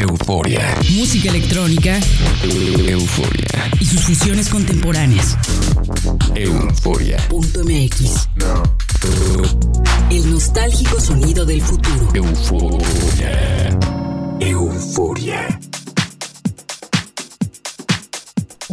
euforia. Música electrónica. Euforia. Y sus fusiones contemporáneas. Euforia. MX. El nostálgico sonido del futuro. Euforia. Euforia.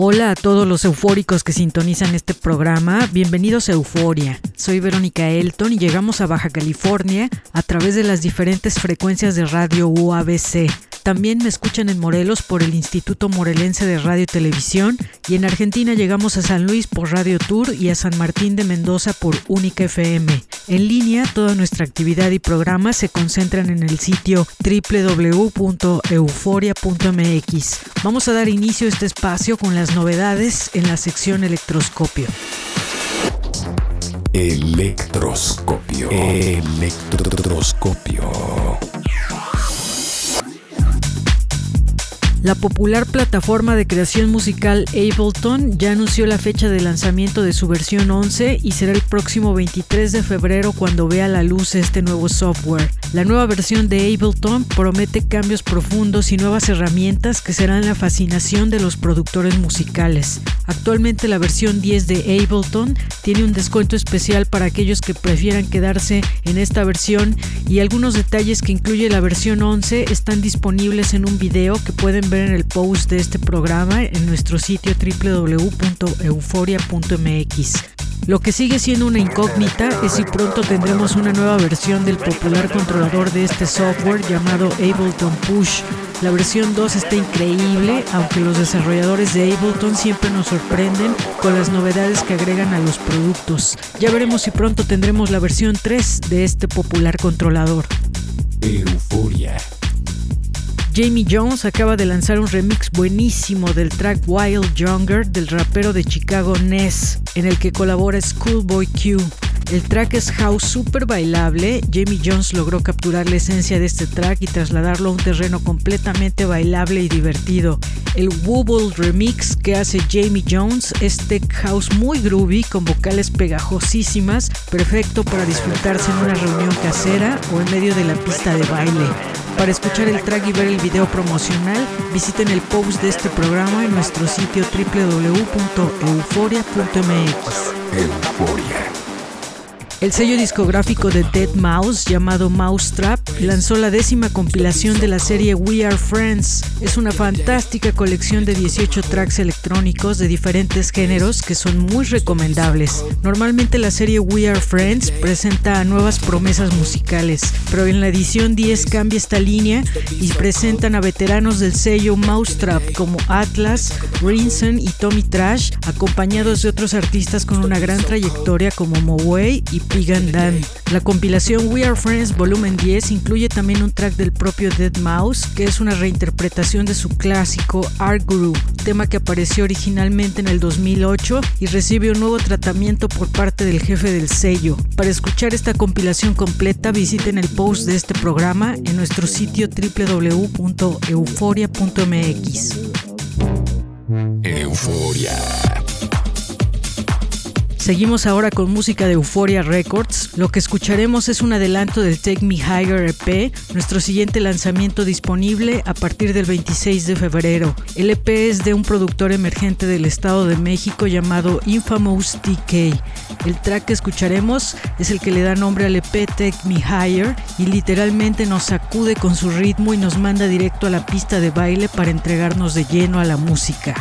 Hola a todos los eufóricos que sintonizan este programa, bienvenidos a Euforia. Soy Verónica Elton y llegamos a Baja California a través de las diferentes frecuencias de radio UABC. También me escuchan en Morelos por el Instituto Morelense de Radio y Televisión y en Argentina llegamos a San Luis por Radio Tour y a San Martín de Mendoza por Única FM. En línea, toda nuestra actividad y programas se concentran en el sitio www.euforia.mx. Vamos a dar inicio a este espacio con las novedades en la sección electroscopio. Electroscopio. Electroscopio. La popular plataforma de creación musical Ableton ya anunció la fecha de lanzamiento de su versión 11 y será el próximo 23 de febrero cuando vea la luz este nuevo software. La nueva versión de Ableton promete cambios profundos y nuevas herramientas que serán la fascinación de los productores musicales. Actualmente la versión 10 de Ableton tiene un descuento especial para aquellos que prefieran quedarse en esta versión y algunos detalles que incluye la versión 11 están disponibles en un video que pueden ver en el post de este programa en nuestro sitio www.euforia.mx. Lo que sigue siendo una incógnita es si pronto tendremos una nueva versión del popular controlador de este software llamado Ableton Push. La versión 2 está increíble, aunque los desarrolladores de Ableton siempre nos sorprenden con las novedades que agregan a los productos. Ya veremos si pronto tendremos la versión 3 de este popular controlador. Euforia. Jamie Jones acaba de lanzar un remix buenísimo del track Wild Younger del rapero de Chicago Ness, en el que colabora Schoolboy Q. El track es house super bailable. Jamie Jones logró capturar la esencia de este track y trasladarlo a un terreno completamente bailable y divertido. El Wobble remix que hace Jamie Jones es tech house muy groovy con vocales pegajosísimas, perfecto para disfrutarse en una reunión casera o en medio de la pista de baile. Para escuchar el track y ver el video promocional, visiten el post de este programa en nuestro sitio www.euforia.mx. Euforia. El sello discográfico de Dead Mouse, llamado Mousetrap, lanzó la décima compilación de la serie We Are Friends. Es una fantástica colección de 18 tracks electrónicos de diferentes géneros que son muy recomendables. Normalmente la serie We Are Friends presenta nuevas promesas musicales, pero en la edición 10 cambia esta línea y presentan a veteranos del sello Mousetrap como Atlas, Rinson y Tommy Trash, acompañados de otros artistas con una gran trayectoria como Moway y Dan. La compilación We Are Friends Volumen 10 incluye también un track del propio Dead Mouse, que es una reinterpretación de su clásico Art Guru, tema que apareció originalmente en el 2008 y recibe un nuevo tratamiento por parte del jefe del sello. Para escuchar esta compilación completa, visiten el post de este programa en nuestro sitio www.euforia.mx. Euforia. Seguimos ahora con música de Euphoria Records. Lo que escucharemos es un adelanto del Take Me Higher EP, nuestro siguiente lanzamiento disponible a partir del 26 de febrero. El EP es de un productor emergente del Estado de México llamado Infamous DK. El track que escucharemos es el que le da nombre al EP Take Me Higher y literalmente nos sacude con su ritmo y nos manda directo a la pista de baile para entregarnos de lleno a la música.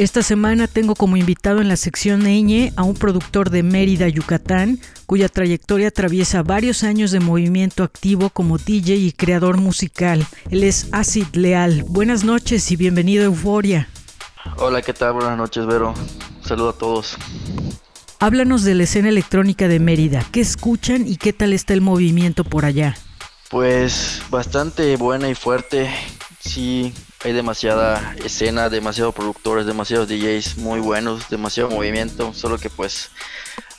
Esta semana tengo como invitado en la sección Eñe a un productor de Mérida, Yucatán, cuya trayectoria atraviesa varios años de movimiento activo como DJ y creador musical. Él es Acid Leal. Buenas noches y bienvenido a Euforia. Hola, ¿qué tal? Buenas noches, Vero. Saludo a todos. Háblanos de la escena electrónica de Mérida. ¿Qué escuchan y qué tal está el movimiento por allá? Pues bastante buena y fuerte. Sí, hay demasiada escena, demasiados productores, demasiados DJs muy buenos, demasiado movimiento, solo que pues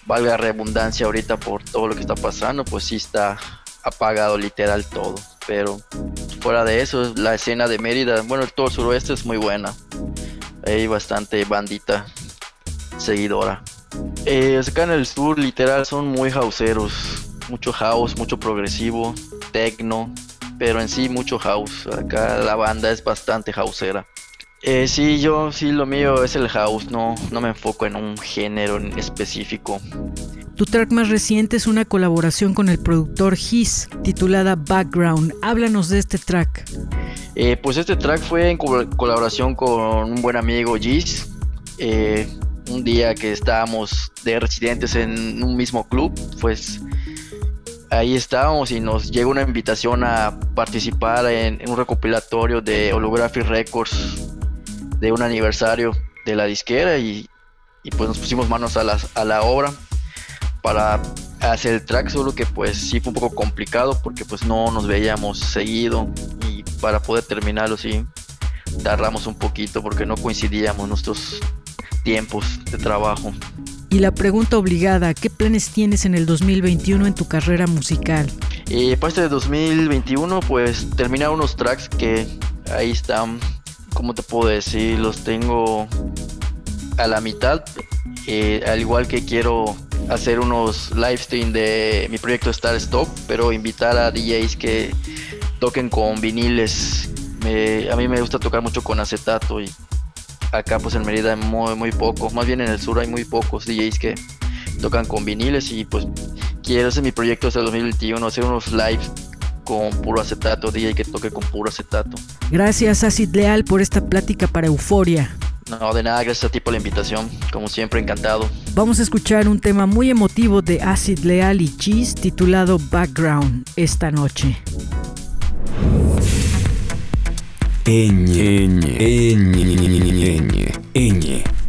valga redundancia ahorita por todo lo que está pasando, pues sí está apagado literal todo. Pero fuera de eso, la escena de Mérida, bueno, todo el suroeste es muy buena. Hay bastante bandita seguidora. Eh, acá en el sur, literal, son muy houseeros. Mucho house, mucho progresivo, techno, pero en sí mucho house. Acá la banda es bastante houseera. Eh, sí, yo sí lo mío es el house, no, no me enfoco en un género en específico. Tu track más reciente es una colaboración con el productor His, titulada Background. Háblanos de este track. Eh, pues este track fue en colaboración con un buen amigo Gis. Eh, un día que estábamos de residentes en un mismo club, pues ahí estábamos y nos llegó una invitación a participar en, un recopilatorio de Holographic Records de un aniversario de la disquera y, pues nos pusimos manos a la, a la obra para hacer el track, solo que pues sí fue un poco complicado porque pues no nos veíamos seguido y para poder terminarlo sí tardamos un poquito porque no coincidíamos nuestros tiempos de trabajo. Y la pregunta obligada, ¿qué planes tienes en el 2021 en tu carrera musical? Y para este 2021, pues terminar unos tracks que ahí están, ¿cómo te puedo decir? Los tengo a la mitad, eh, al igual que quiero hacer unos live stream de mi proyecto Star Stop, pero invitar a DJs que toquen con viniles. a mí me gusta tocar mucho con acetato y acá pues en Mérida muy, muy poco, más bien en el sur hay muy pocos DJs que tocan con viniles y pues quiero hacer mi proyecto hasta el 2021, hacer unos lives con puro acetato, DJ que toque con puro acetato. Gracias Acid Leal por esta plática para Euforia. No, de nada, gracias a ti por la invitación. Como siempre, encantado. Vamos a escuchar un tema muy emotivo de Acid Leal y Cheese titulado Background esta noche. Энни. Энни. Энни. Энни. Энни.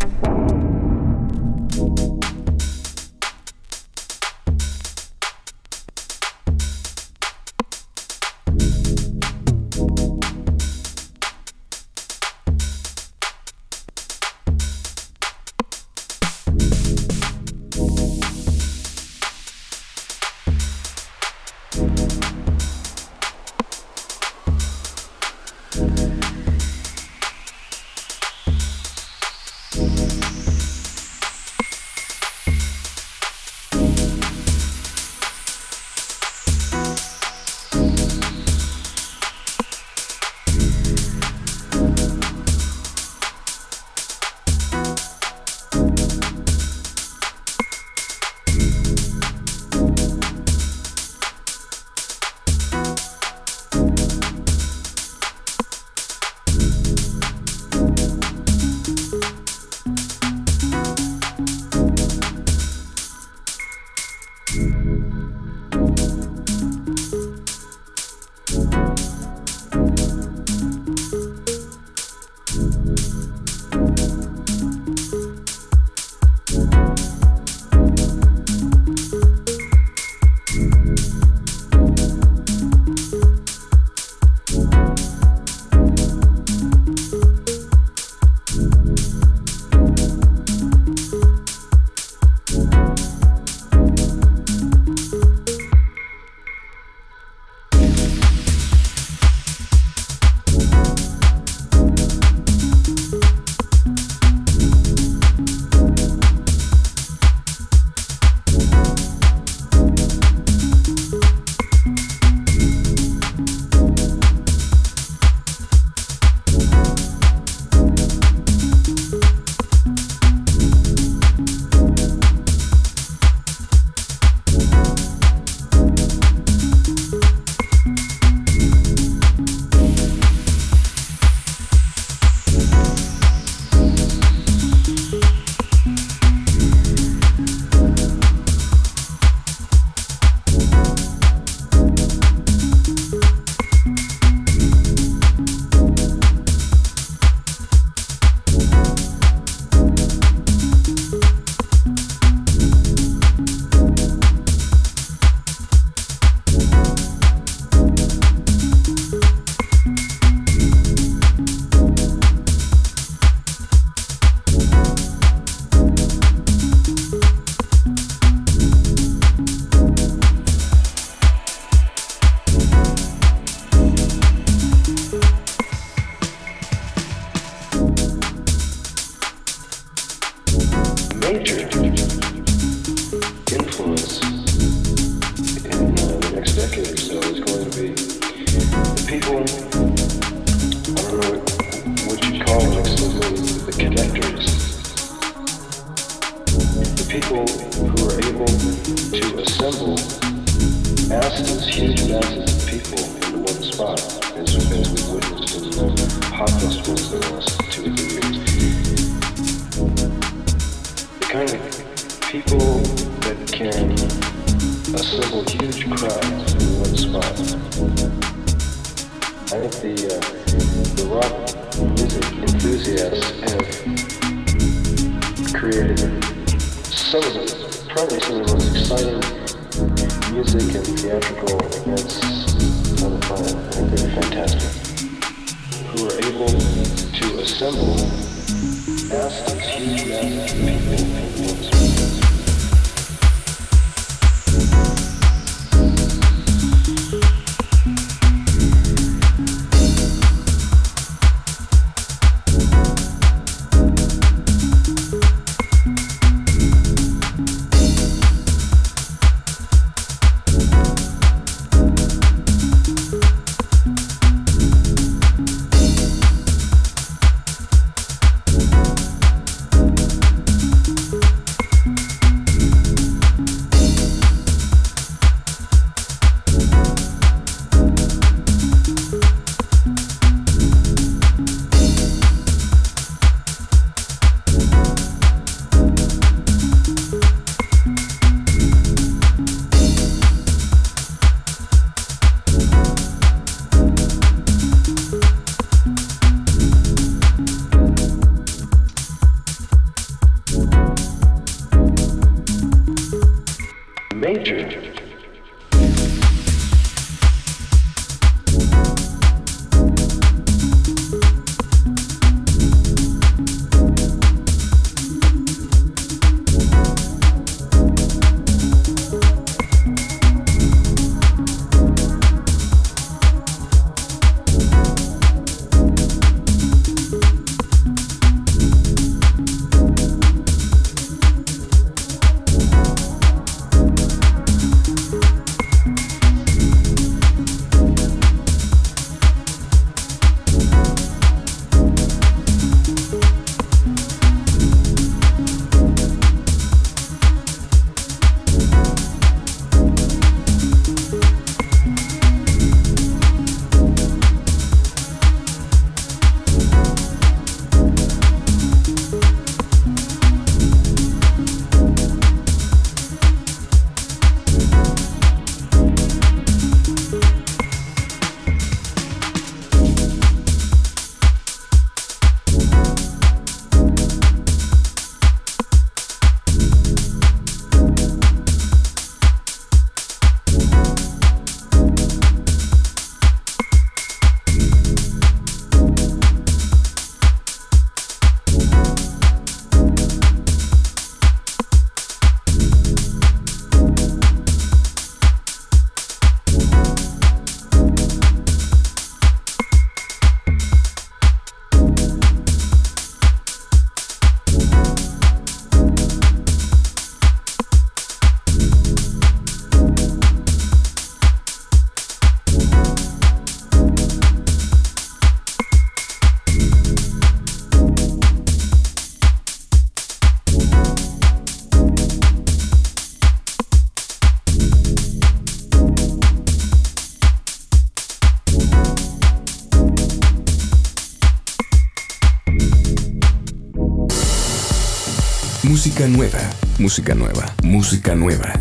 Música nueva, música nueva.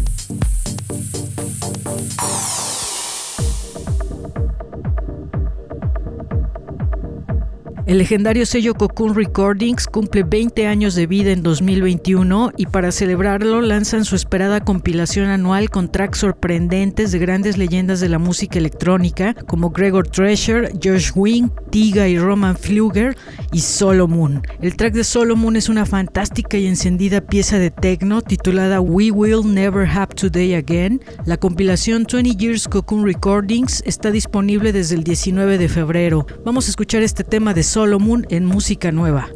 El legendario sello Cocoon Recordings cumple 20 años de vida en 2021 y para celebrarlo lanzan su esperada compilación anual con tracks sorprendentes de grandes leyendas de la música electrónica como Gregor Treasure, Josh Wing, Tiga y Roman Fluger y Solomon. El track de Solomon es una fantástica y encendida pieza de techno titulada We Will Never Have Today Again. La compilación 20 Years Cocoon Recordings está disponible desde el 19 de febrero. Vamos a escuchar este tema de Solomon Solomon en música nueva.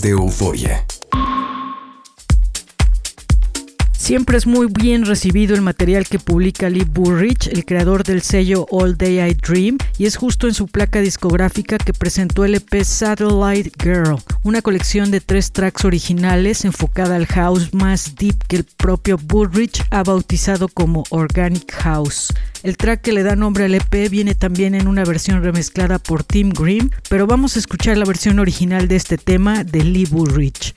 De Euforia. Siempre es muy bien recibido el material que publica Lee Burrich, el creador del sello All Day I Dream, y es justo en su placa discográfica que presentó el EP Satellite Girl, una colección de tres tracks originales enfocada al house más deep que el propio Burrich ha bautizado como Organic House. El track que le da nombre al EP viene también en una versión remezclada por Tim Grimm, pero vamos a escuchar la versión original de este tema de Lee Burrich.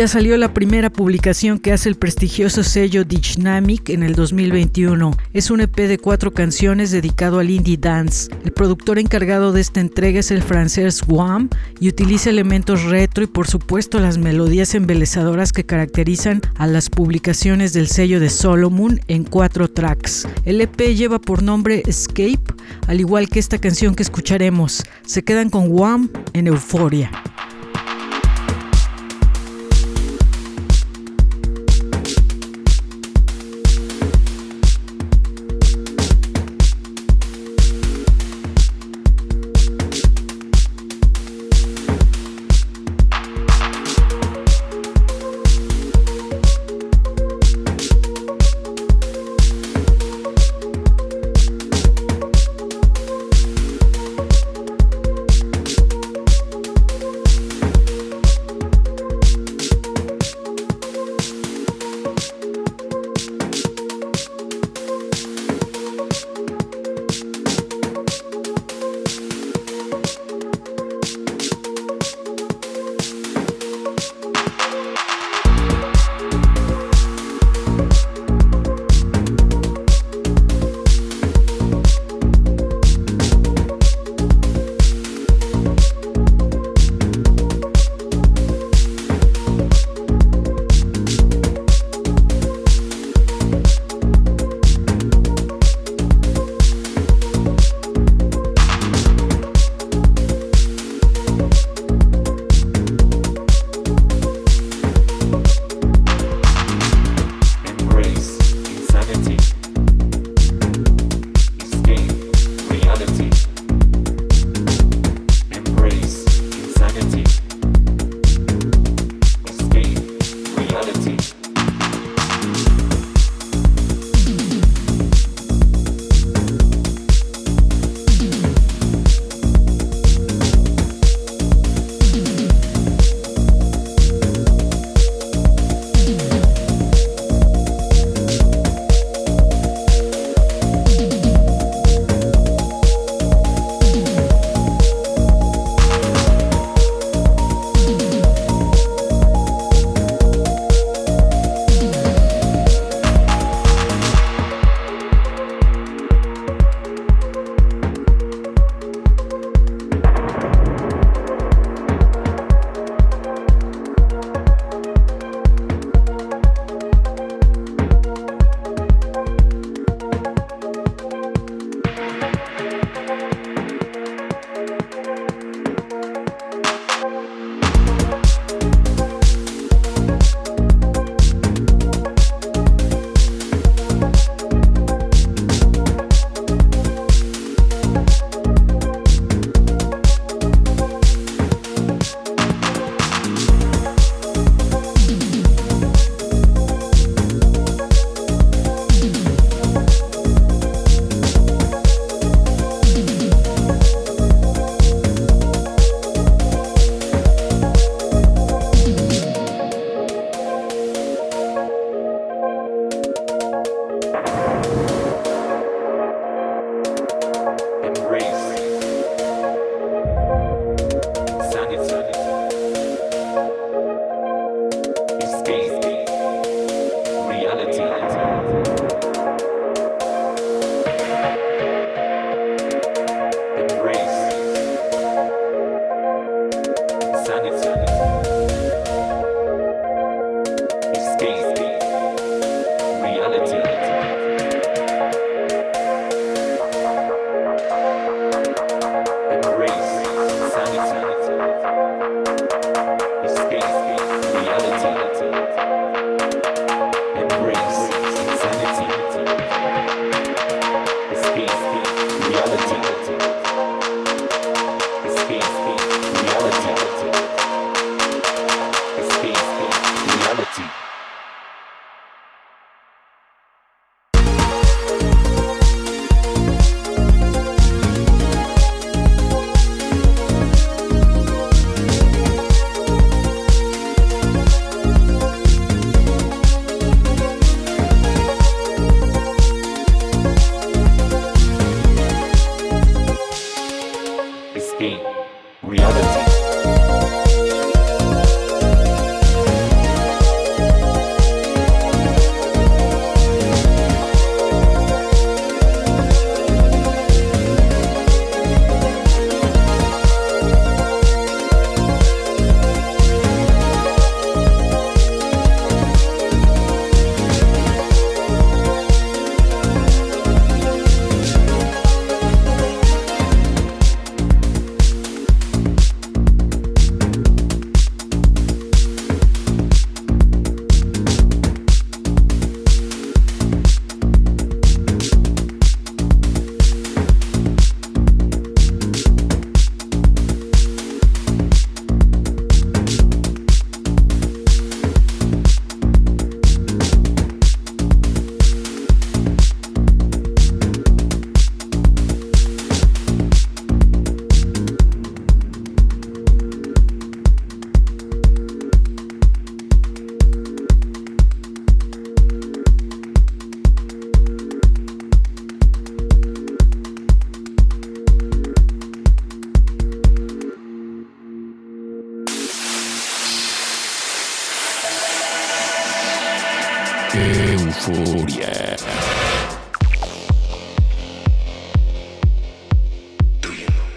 Ya salió la primera publicación que hace el prestigioso sello Dynamic en el 2021. Es un EP de cuatro canciones dedicado al indie dance. El productor encargado de esta entrega es el francés Guam y utiliza elementos retro y por supuesto las melodías embelezadoras que caracterizan a las publicaciones del sello de Solomon en cuatro tracks. El EP lleva por nombre Escape, al igual que esta canción que escucharemos. Se quedan con Guam en Euforia.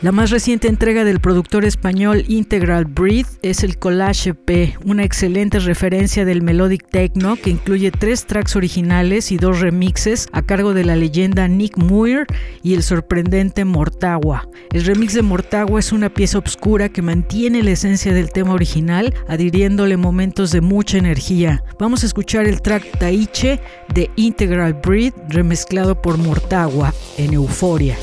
La más reciente entrega del productor español Integral Breathe es el Collage EP, una excelente referencia del melodic techno que incluye tres tracks originales y dos remixes a cargo de la leyenda Nick Muir y el sorprendente Mortagua. El remix de Mortagua es una pieza oscura que mantiene la esencia del tema original, adhiriéndole momentos de mucha energía. Vamos a escuchar el track Taiche de Integral Breathe remezclado por Mortagua en Euforia.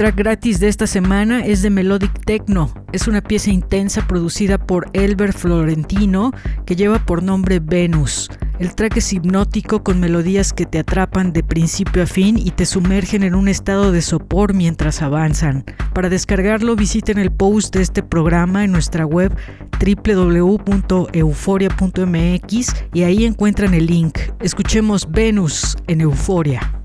Track gratis de esta semana es de Melodic Techno. Es una pieza intensa producida por Elber Florentino que lleva por nombre Venus. El track es hipnótico con melodías que te atrapan de principio a fin y te sumergen en un estado de sopor mientras avanzan. Para descargarlo visiten el post de este programa en nuestra web www.euforia.mx y ahí encuentran el link. Escuchemos Venus en Euforia.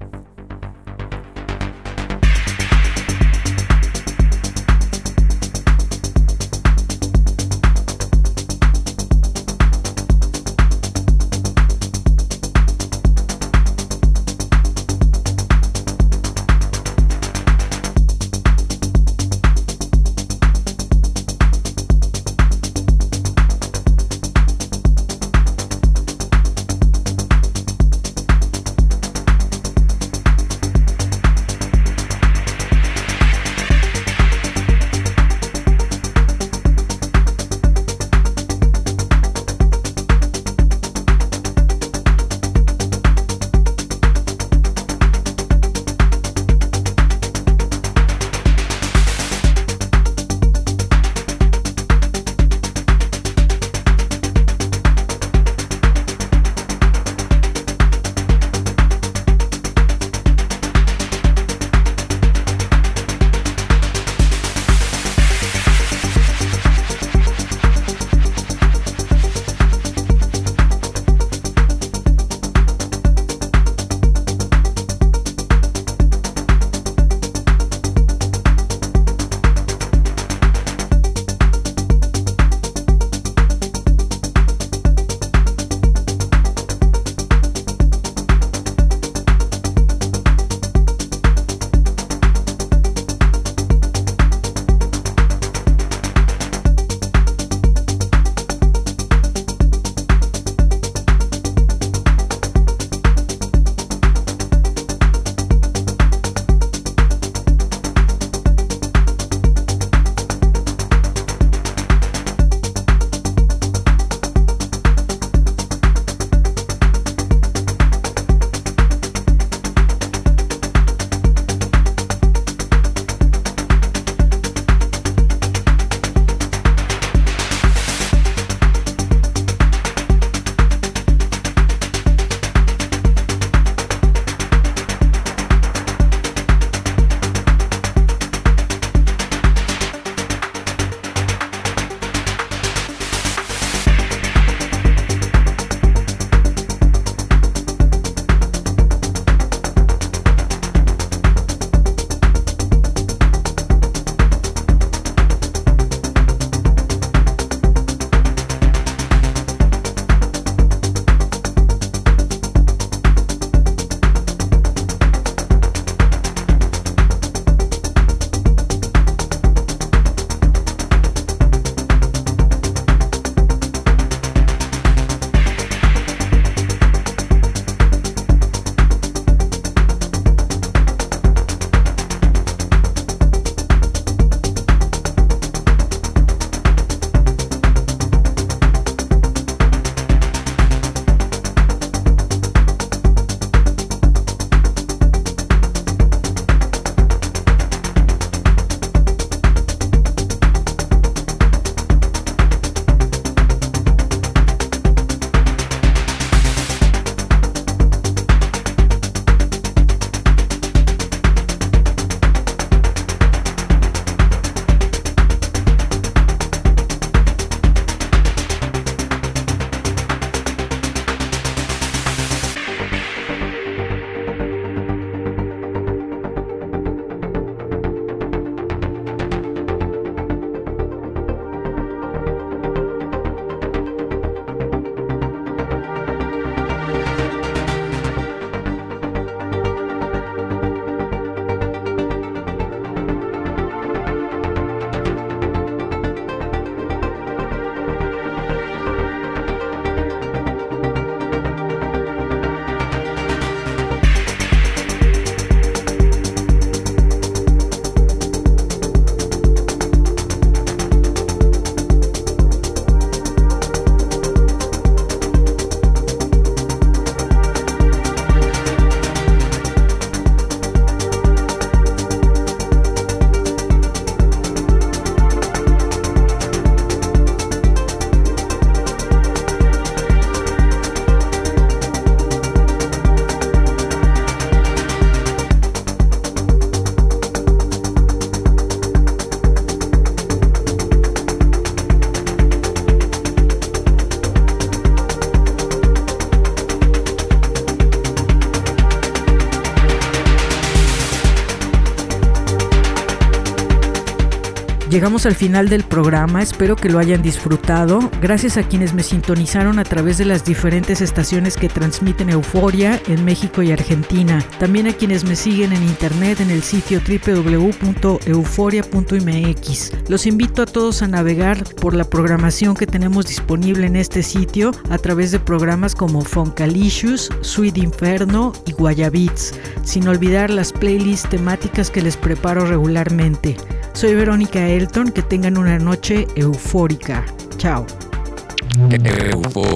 Al final del programa, espero que lo hayan disfrutado. Gracias a quienes me sintonizaron a través de las diferentes estaciones que transmiten Euforia en México y Argentina. También a quienes me siguen en internet en el sitio www.euforia.mx. Los invito a todos a navegar por la programación que tenemos disponible en este sitio a través de programas como Foncalicious, Sweet Inferno y Guayabits, sin olvidar las playlists temáticas que les preparo regularmente. Soy Verónica Elton, que tengan una noche eufórica. Chao.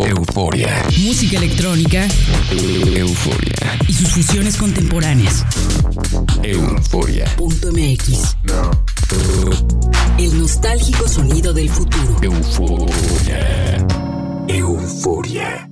euforia. Música electrónica. Euforia. Y sus fusiones contemporáneas. Euforia. Punto MX. El nostálgico sonido del futuro. Euforia. Euforia.